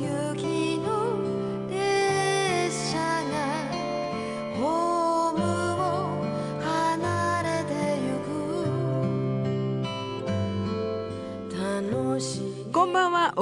you.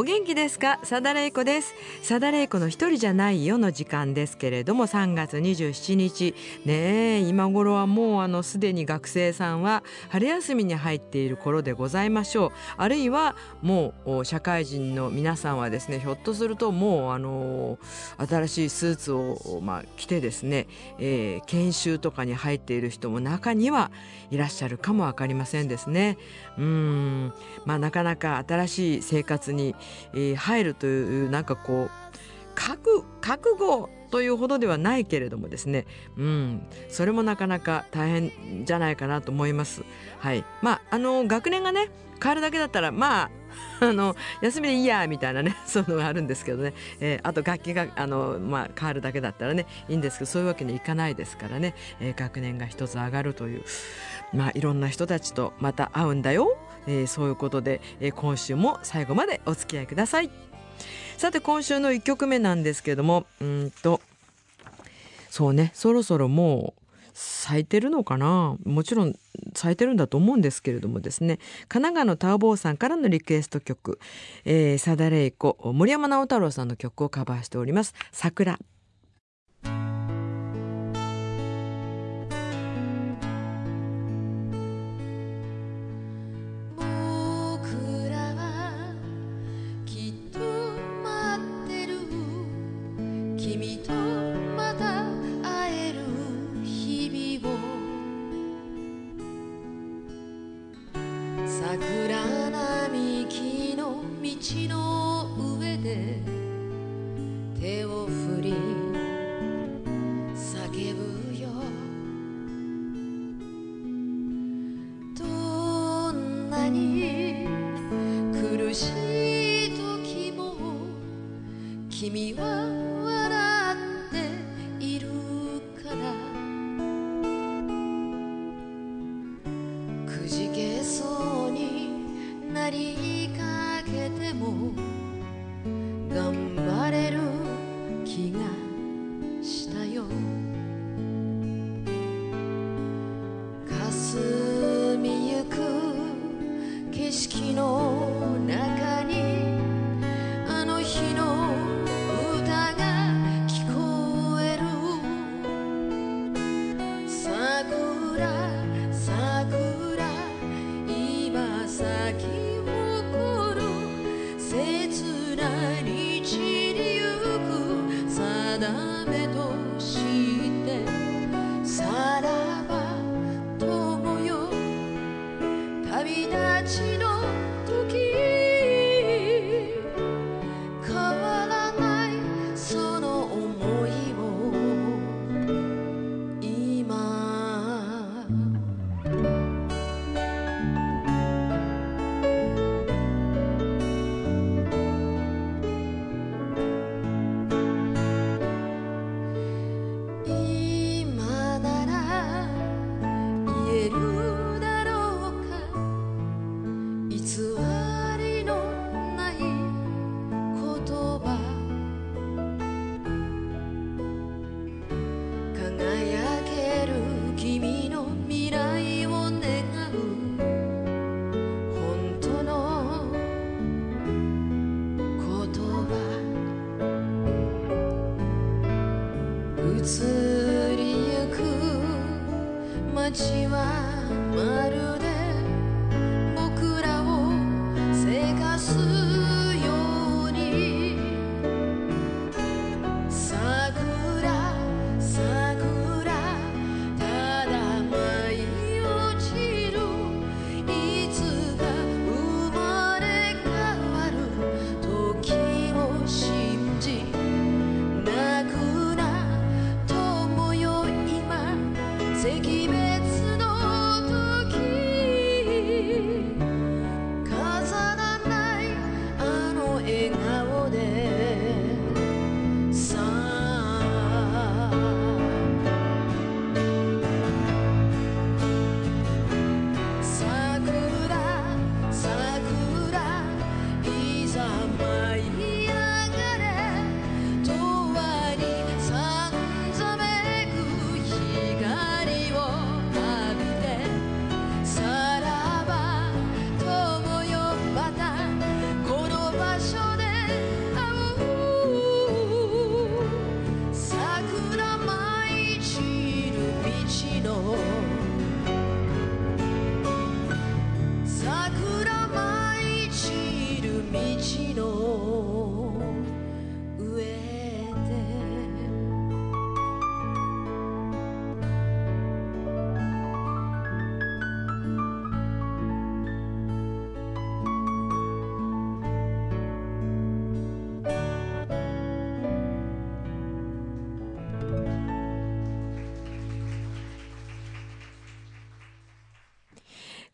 お元気ですか？サダレイコです。サダレイコの一人じゃないよの時間ですけれども3月27日。ね今頃はもうあのすでに学生さんは春休みに入っている頃でございましょう。あるいはもう社会人の皆さんはですねひょっとするともうあの新しいスーツをまあ着てですね、えー、研修とかに入っている人も中にはいらっしゃるかもわかりませんですね。うん。まあなかなか新しい生活に、え、入るというなんかこう覚覚悟というほどではないけれどもですね、うん、それもなかなか大変じゃないかなと思います。はい、まああの学年がね変わるだけだったらまあ あの休みでいいやみたいなね そういうのがあるんですけどね、えー、あと楽器があの、まあ、変わるだけだったらねいいんですけどそういうわけにいかないですからね、えー、学年が一つ上がるという、まあ、いろんな人たちとまた会うんだよ、えー、そういうことで、えー、今週も最後までお付き合いください。さて今週の1曲目なんですけどもうんとそうねそろそろもう咲いてるのかな。もちろん咲いてるんだと思うんですけれどもですね。神奈川のターボーさんからのリクエスト曲、えー、サダレイコ森山直太朗さんの曲をカバーしております「桜」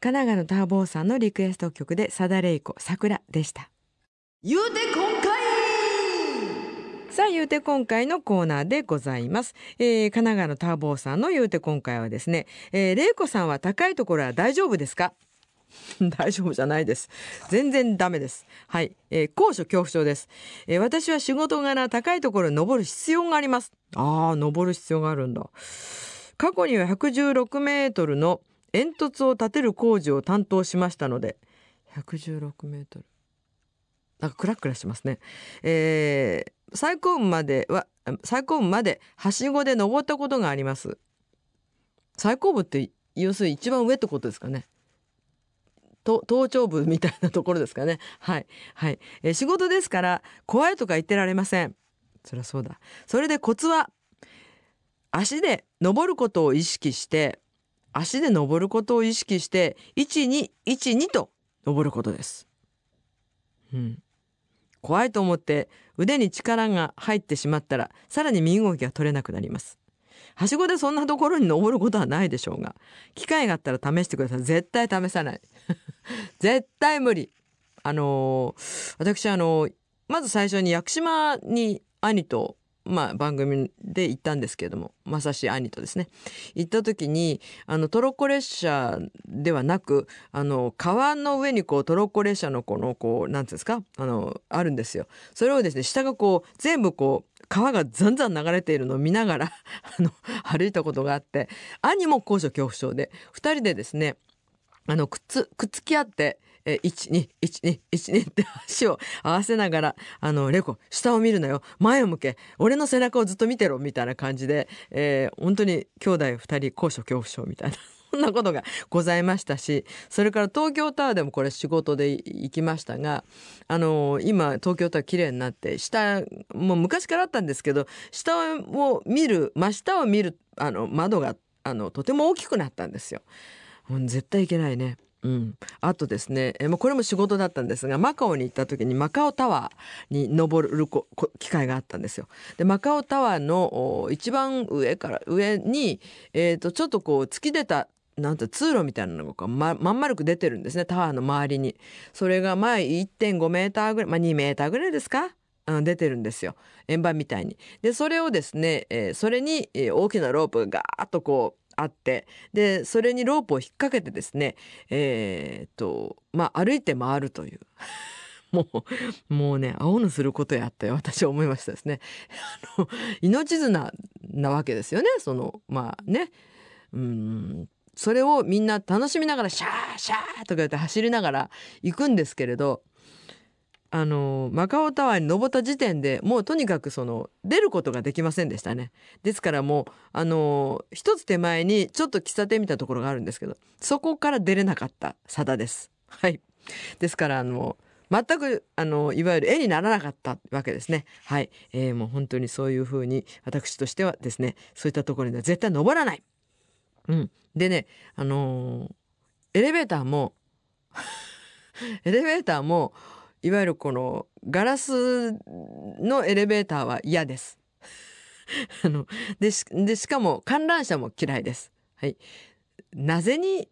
神奈川のターボーさんのリクエスト曲でサダレイコ桜でした言うて今回さあ言うて今回のコーナーでございます、えー、神奈川のターボーさんの言うて今回はですね、えー、レイコさんは高いところは大丈夫ですか？大丈夫じゃないです。全然ダメです。はい。えー、高所恐怖症です、えー、私は仕事柄高いところに登る必要があります。ああ、登る必要があるんだ。過去には116メートルの煙突を建てる工事を担当しましたので、116メートル。なんかクラクラしますね。えー、最高雲までは、最高雲まではしごで登ったことがあります。最高部って要するに一番上ってことですかね。頭頂部みたいなところですかね。はい。はい。えー、仕事ですから、怖いとか言ってられません。そりゃそうだ。それでコツは、足で登ることを意識して、足で登ることを意識して、1、2、1、2と登ることです。うん。怖いと思って腕に力が入ってしまったら、さらに身動きが取れなくなります。はしごでそんなところに登ることはないでしょうが、機会があったら試してください。絶対試さない。絶対無理。あのー、私あのー、まず最初に屋久島に兄とまあ、番組で行ったんですけれども正し兄とですね行った時にあのトロッコ列車ではなくあの川の上にこうトロッコ列車のこのこう何ていうんですか？あのあるんですよ。それをですね下がこう全部こう川がざんざん流れているのを見ながら あの歩いたことがあって兄も高所恐怖症で2人でですねあのくっつくっつき合ってえー、1212って足を合わせながらあのレコ下を見るなよ前を向け俺の背中をずっと見てろみたいな感じで、えー、本当に兄弟2人高所恐怖症みたいな。そんなことがございましたしそれから東京タワーでもこれ仕事で行きましたがあの今東京タワー綺麗になって下もう昔からあったんですけど下を見る真下を見るあの窓があのとても大きくなったんですよ。絶対いけないね。うん、あとですね、えこれも仕事だったんですがマカオに行った時にマカオタワーに登る機会があったんですよ。でマカオタワーの一番上から上に、えー、とちょっとこう突き出たなんて通路みたいなのがままん丸く出てるんですねタワーの周りに。それが前1.5メーターぐらい、まあ、2メーターぐらいですか？うん、出てるんですよ円盤みたいに。でそれをですね、えー、それに、えー、大きなロープがガーッとこうあってでそれにロープを引っ掛けてですねえー、っとまあ歩いて回るという。もう、もうね、青のすることやって私は思いましたですね。あの、命綱なわけですよね。その、まあね。うん、それをみんな楽しみながらシャーシャーとか言って走りながら行くんですけれど、あのマカオタワーに登った時点でもうとにかくその出ることができませんでしたね。ですからもうあの一つ手前にちょっと喫茶店みたいなところがあるんですけどそこから出れなかったさだです。はい。ですからあの全くあのいわゆる絵にならなかったわけですね。はい、えー、もう本当にそういうふうに私としてはですねそういったところには絶対登らない。うん、でねあのエレベーターも エレベーターもいわゆるこのガラスのエレベーターは嫌です。あのでしでしかも観覧車も嫌いです。はい、なぜに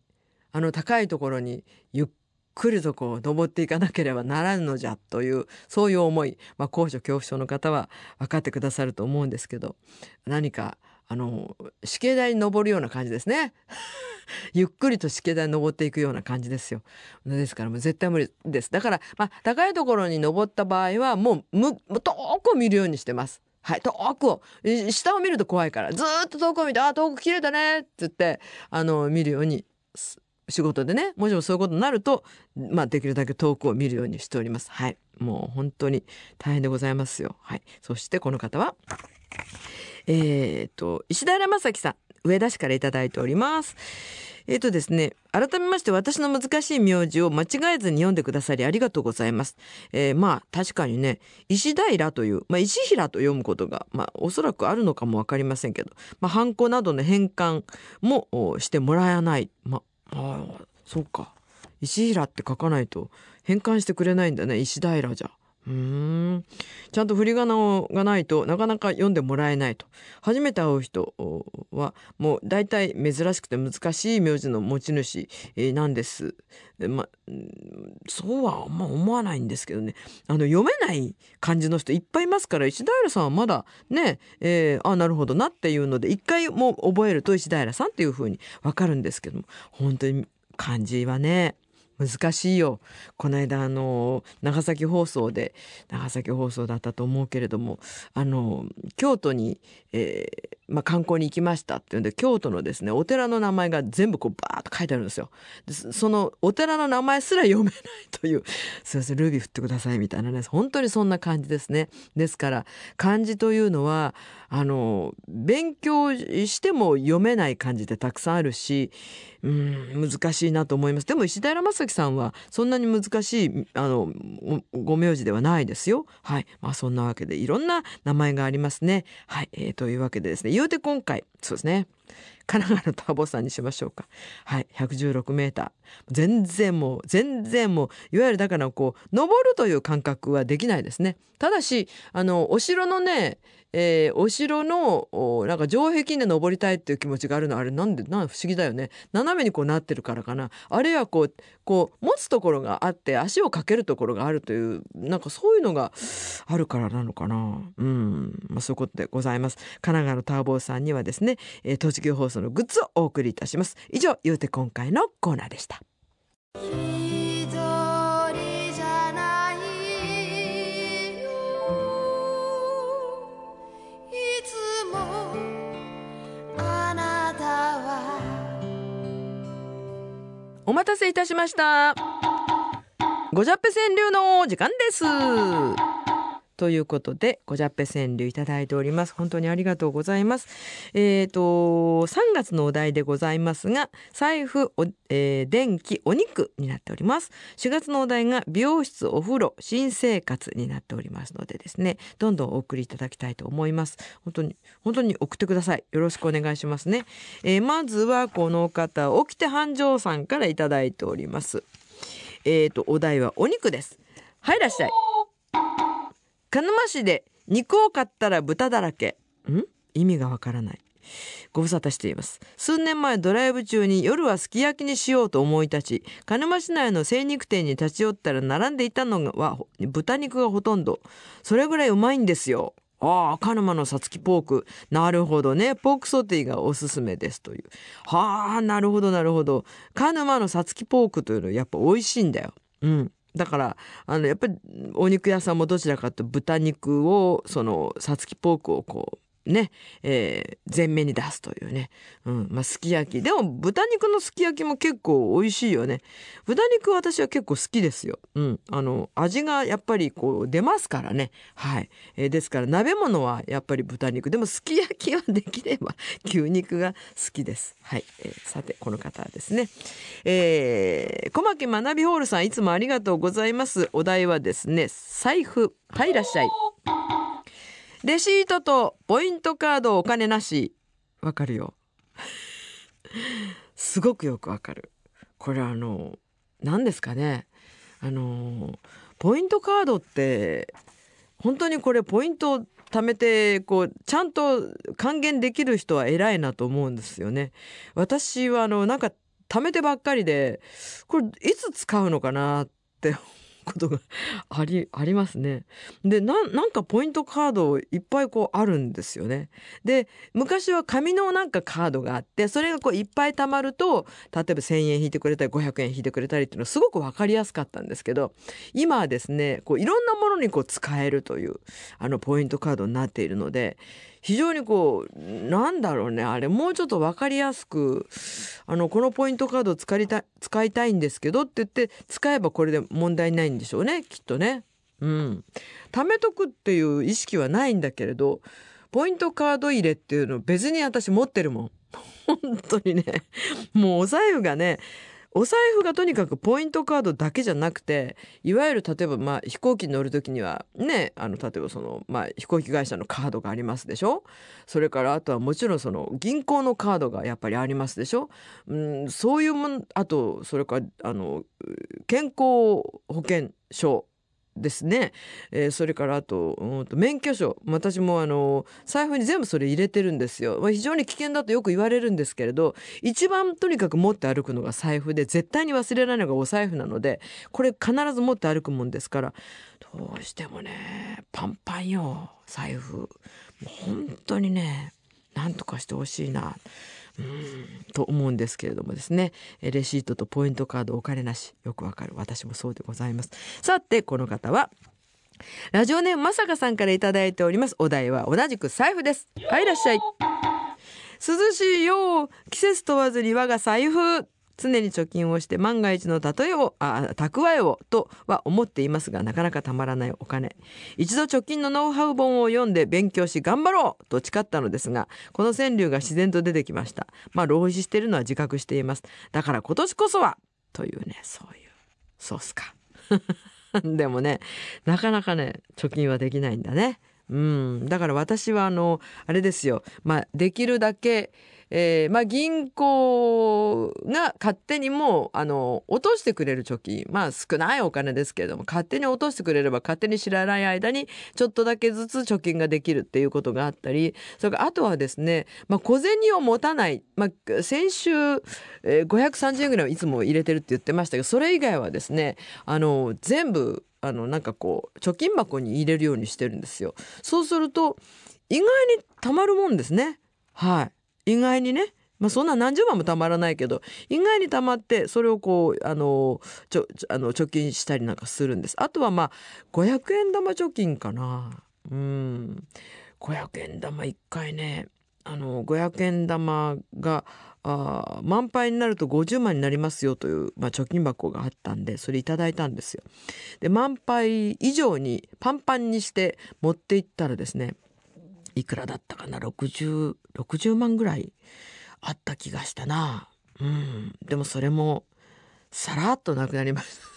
あの高いところにゆっくりとこう登っていかなければならぬのじゃというそういう思い、まあ、高所恐怖症の方は分かってくださると思うんですけど何かあの死刑台に登るような感じですね。ゆっくりと湿気台に登っていくような感じですよ。ですからもう絶対無理です。だから、まあ、高いところに登った場合はもうむ遠くを見るようにしてます。はい、遠くを下を見ると怖いからずっと遠くを見て「あ遠く綺麗だね」って言ってあの見るように仕事でねもちろんそういうことになると、まあ、できるだけ遠くを見るようにしております。はい、もう本当に大変でございますよ。はい、そしてこの方はえっ、ー、と石平正樹さん上田市からいただいております。えっ、ー、とですね、改めまして私の難しい名字を間違えずに読んでくださりありがとうございます。えー、まあ確かにね、石平という、まあ石平と読むことが、まあおそらくあるのかもわかりませんけど、まあハンコなどの変換もしてもらえない。まあ、あそうか。石平って書かないと変換してくれないんだね、石平じゃ。うん。ちゃんと振り仮名がないとなかなか読んでもらえないと。初めて会う人はもう大体珍しくて難しい名字の持ち主なんです。えまそうはあんま思わないんですけどね。あの読めない漢字の人いっぱいいますから石平さんはまだね、えーあなるほどなっていうので一回も覚えると石平さんっていう風にわかるんですけども本当に漢字はね難しいよこの間あの長崎放送で長崎放送だったと思うけれどもあの京都に、えーまあ、観光に行きましたっていうんで京都のですねお寺の名前が全部こうバーッと書いてあるんですよ。でそのお寺の名前すら読めないという「すいませんルビー振ってください」みたいなね本当にそんな感じですね。ですから漢字というのはあの勉強しても読めない漢字ってたくさんあるしうん難しいなと思います。でも石平正樹さんはそんなに難しいあのご名字ではないですよ。はい。まあそんなわけでいろんな名前がありますね。はい、えーというわけでですね。言うて今回そうですね。神奈川のターボさんにしましょうか。はい116メーター。全然もう全然もういわゆるだからこう登るという感覚はできないですね。ただしあのお城のねえーお城のおなんか城壁で登りたいっていう気持ちがあるのあれなんでなん不思議だよね。斜めにこうなってるからかな。あるいはこうこう持つところがあって足をかけるところがあるというなんかそういうのがあるからなのかな。うん、まあ、そういうことでございます。神奈川のターボーさんにはですね、えー、栃木放送のグッズをお送りいたします。以上言うて今回のコーナーでした。お待たせいたしました。ごじゃっぺ川柳の時間です。ということでごじゃっぺ川柳いただいております。本当にありがとうございます。えっ、と3月のお題でございますが財布お、えー電気お肉になっております。4月のお題が美容室お風呂新生活になっておりますのでですねどんどんお送りいただきたいと思います。本当に本当に送ってください。よろしくお願いしますね、えーまずはこの方起きて繁盛さんからいただいております。えっ、とお題はお肉です。はいいらっしゃい鹿沼市で肉を買ったら豚だらけ。ん？意味がわからない。ご無沙汰しています。数年前ドライブ中に夜はすき焼きにしようと思い立ち鹿沼市内の精肉店に立ち寄ったら並んでいたのは豚肉がほとんど。それぐらいうまいんですよ。ああ鹿沼のさつきポーク。なるほどね。ポークソテーがおすすめですという。はあなるほどなるほど。鹿沼のさつきポークというのはやっぱ美味しいんだよ。うん。だからあのやっぱりお肉屋さんもどちらかというと豚肉をそのさつきポークをこうね、えー前面に出すというね、うんまあ、すき焼き。でも豚肉のすき焼きも結構美味しいよね。豚肉私は結構好きですよ、うん、あの味がやっぱりこう出ますからね。はい、えーですから鍋物はやっぱり豚肉。でもすき焼きはできれば 牛肉が好きです。はい、えーさてこの方はですね。えー小牧学びホールさんいつもありがとうございます。お題はですね財布はいいらっしゃい。レシートとポイントカードお金なし。わかるよ。すごくよくわかる。これあの何ですかね。あのポイントカードって本当にこれポイントを貯めてこうちゃんと還元できる人は偉いなと思うんですよね。私はあのなんか貯めてばっかりでこれいつ使うのかなってことがあり ありますね。でなんかポイントカードいっぱいこうあるんですよね。で昔は紙のなんかカードがあってそれがこういっぱい貯まると例えば1,000円引いてくれたり500円引いてくれたりっていうのはすごく分かりやすかったんですけど今はですねこういろんなものにこう使えるというあのポイントカードになっているので非常にこうなんだろうねあれもうちょっと分かりやすくあのこのポイントカードを使いたい使いたいんですけどって言って使えばこれで問題ないんでしょうねきっとね。うん、貯めとくっていう意識はないんだけれどポイントカード入れっていうの別に私持ってるもん。本当にねもうお財布がねお財布がとにかくポイントカードだけじゃなくていわゆる例えばまあ飛行機に乗る時にはねあの例えばそのまあ飛行機会社のカードがありますでしょ？それからあとはもちろんその銀行のカードがやっぱりありますでしょ、うん、そういうもんあとそれからあの健康保険証ですね、えーそれからあとうんと免許証。私もあの財布に全部それ入れてるんですよ、まあ、非常に危険だとよく言われるんですけれど一番とにかく持って歩くのが財布で絶対に忘れられないのがお財布なのでこれ必ず持って歩くもんですからどうしてもねパンパンよ財布。もう本当にねなんとかしてほしいな。うんと思うんですけれどもですね。えレシートとポイントカードお金なし。よくわかる。私もそうでございます。さてこの方はラジオネームまさかさんからいただいております。お題は同じく財布です。はいいらっしゃい。涼しいよ季節問わずに我が財布。常に貯金をして万が一の例えをあ蓄えをとは思っていますがなかなかたまらないお金。一度貯金のノウハウ本を読んで勉強し頑張ろうと誓ったのですがこの川柳が自然と出てきました。まあ浪費しているのは自覚しています。だから今年こそはというねそういうそうっすか。でもねなかなかね貯金はできないんだね。うん、だから私はあのあれですよ、まあ、できるだけ、えーまあ、銀行が勝手にもうあの落としてくれる貯金まあ少ないお金ですけれども勝手に落としてくれれば勝手に知らない間にちょっとだけずつ貯金ができるっていうことがあったりそれからあとはですね、まあ、小銭を持たない、まあ、先週、えー530円ぐらいはいつも入れてるって言ってましたけどそれ以外はですねあの全部あのなんかこう貯金箱に入れるようにしてるんですよ。そうすると意外にたまるもんですね。はい。意外にね。まあそんな何十万もたまらないけど意外にたまってそれをこうあのちょあの貯金したりなんかするんです。あとはまあ500円玉貯金かな。うん。500円玉一回ねあの500円玉があ満杯になると50万になりますよという、まあ、貯金箱があったんでそれいただいたんですよ。で満杯以上にパンパンにして持っていったらですねいくらだったかな？6060 60万ぐらいあった気がしたな。うん、でもそれもさらっとなくなりました。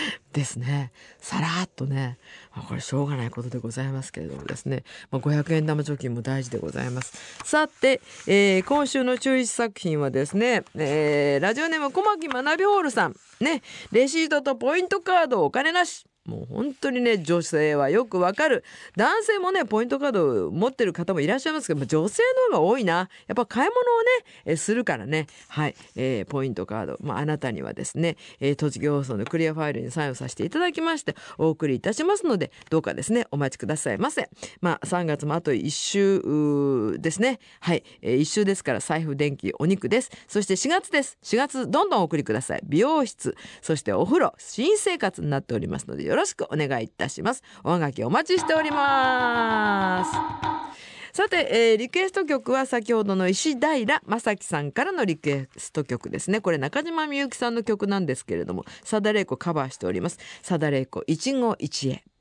ですね。さらっとね。まあこれしょうがないことでございますけれどもですね。まあ、500円玉貯金も大事でございます。さて、えー今週の中一作品はですね、えーラジオネーム小牧学びホールさん。ね、レシートとポイントカードお金なし。もう本当にね女性はよくわかる。男性もねポイントカード持ってる方もいらっしゃいますけどまあ女性の方が多いな。やっぱ買い物をねえするからね。はい、えーポイントカード、まあ、あなたにはですね、えー栃木放送のクリアファイルにサインをさせていただきましてお送りいたしますのでどうかですねお待ちくださいませ。まあ3月もあと1週ですね。はい、え1週ですから財布電気お肉です。そして4月です。4月どんどんお送りください。美容室。そしてお風呂。新生活になっておりますのでよろろしくお願いいたします。おはがきお待ちしております。さて、えーリクエスト曲は先ほどの石平正樹さんからのリクエスト曲ですね。これ中島みゆきさんの曲なんですけれども佐田玲子カバーしております。佐田玲子一期一会。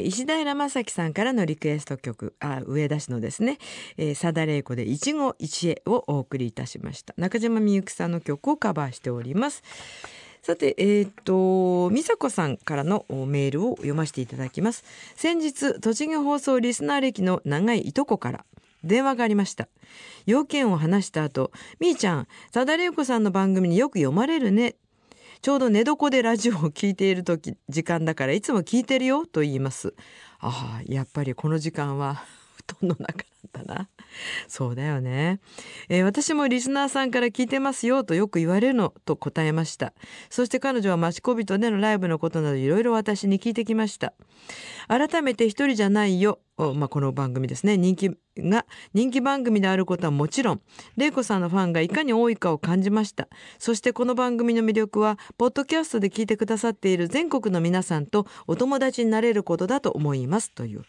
ー、石平正樹さんからのリクエスト曲あ上田市のですねさだれいこで一期一会をお送りいたしました中島みゆきさんの曲をカバーしておりますさて、えっ、ー、と、美佐子さんからのメールを読ませていただきます。先日、栃木放送リスナー歴の長いいとこから電話がありました。要件を話した後、みーちゃん、さだれいこさんの番組によく読まれるね。ちょうど寝床でラジオを聞いている時、時間だからいつも聞いてるよと言います。ああ、やっぱりこの時間は 布団の中なんだな。そうだよね、えー、私もリスナーさんから聞いてますよとよく言われるのと答えましたそして彼女は町小人でのライブのことなどいろいろ私に聞いてきました改めて一人じゃないよまあ、この番組ですね。人気が人気番組であることはもちろん玲子さんのファンがいかに多いかを感じました。そしてこの番組の魅力はポッドキャストで聞いてくださっている全国の皆さんとお友達になれることだと思います。という。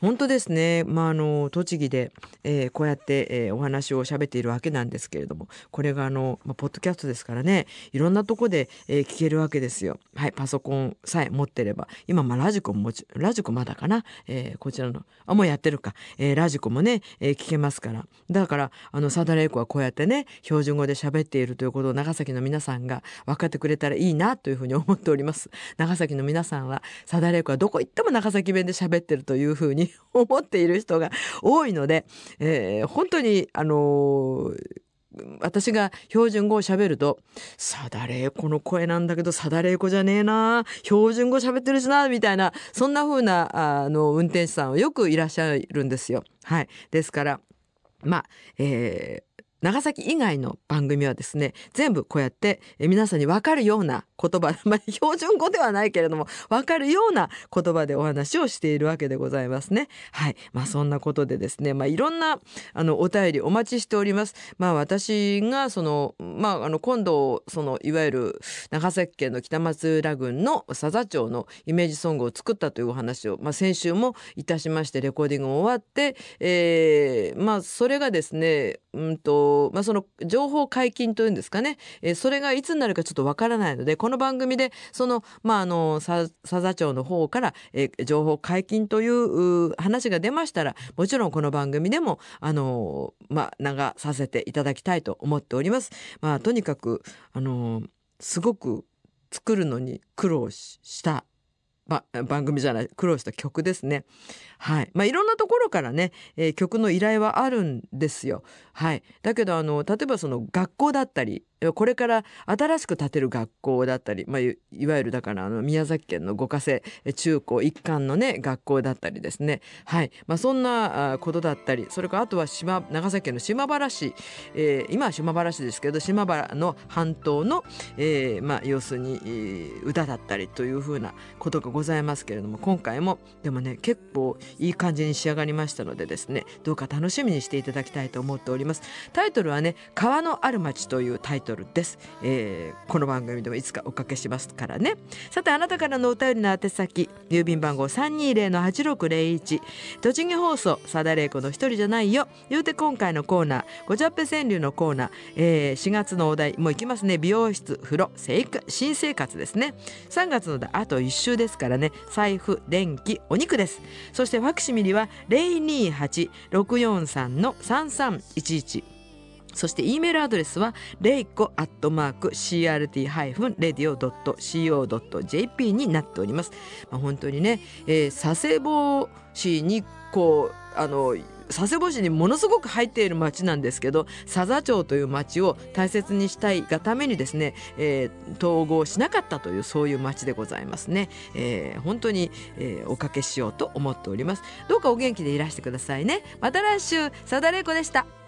本当ですね、まあ、あの栃木で、えー、こうやって、えー、お話を喋っているわけなんですけれどもこれがあの、まあ、ポッドキャストですからね。いろんなとこで、えー、聞けるわけですよ。はい。パソコンさえ持ってれば。今、まあ、ラジコもラジコまだかな、えー、こちらのあもうやってるか、えー、ラジコもね、えー、聞けますから。だからあのサダレイコはこうやってね標準語で喋っているということを長崎の皆さんが分かってくれたらいいなというふうに思っております。長崎の皆さんはサダレイコはどこ行っても長崎弁で喋ってるというふうに 思っている人が多いので、えー、本当にあのー私が標準語を喋ると、さだれいこの声なんだけど、さだれいこじゃねえな、標準語喋ってるしな、みたいな、そんな風な、あの、運転手さんはよくいらっしゃるんですよ。はい。ですから、まあ、えー、長崎以外の番組はですね全部こうやって皆さんに分かるような言葉、まあ、標準語ではないけれども分かるような言葉でお話をしているわけでございますね。はいまあ、そんなことでですね、まあ、いろんなあのお便りお待ちしております。まあ、私がその、まあ、あの今度そのいわゆる長崎県の北松浦郡の佐々町のイメージソングを作ったというお話を、まあ、先週もいたしましてレコーディング終わって、えーまあ、それがですねうんとまあ、その情報解禁というんですかね、えー、それがいつになるかちょっとわからないのでこの番組でその,、まあ、あの佐々町の方から、えー、情報解禁という話が出ましたらもちろんこの番組でもあの、まあ、流させていただきたいと思っております。まあ、とにかくあのすごく作るのに苦労した番組じゃない苦労した曲ですね。はいまあ、いろんなところからね、えー、曲の依頼はあるんですよ。はい、だけどあの例えばその学校だったりこれから新しく建てる学校だったり、まあ、いわゆるだからあの宮崎県の五ヶ瀬中高一貫のね学校だったりですね、はい。まあ、そんなことだったりそれからあとは島長崎県の島原市、えー、今は島原市ですけど島原の半島の、えーまあ、要するに、歌だったりというふうなことがございますけれども今回もでもね結構いい感じに仕上がりましたのでですねどうか楽しみにしていただきたいと思っております。タイトルはね川のある町というタイトルです、えー、この番組でもいつかおかけしますからね。さてあなたからのお便りの宛先郵便番号320-8601栃木放送さだれいこの一人じゃないよ。言うて今回のコーナーごちゃっぺ川柳のコーナー、えー、4月のお題もういきますね。美容室風呂生育新生活ですね。3月のあと1週ですからね。財布電気お肉です。そしてファクシミリは028-643の3311そして E メールアドレスはレイコアットマーク CRT-radio.co.jp になっております。まあ、本当にね、えー、佐世保市にこうあの佐世保市にものすごく入っている町なんですけど佐々町という町を大切にしたいがためにですね、えー、統合しなかったというそういう町でございますね、えー、本当に、えー、おかけしようと思っております。どうかお元気でいらしてくださいね。また来週佐田玲子でした。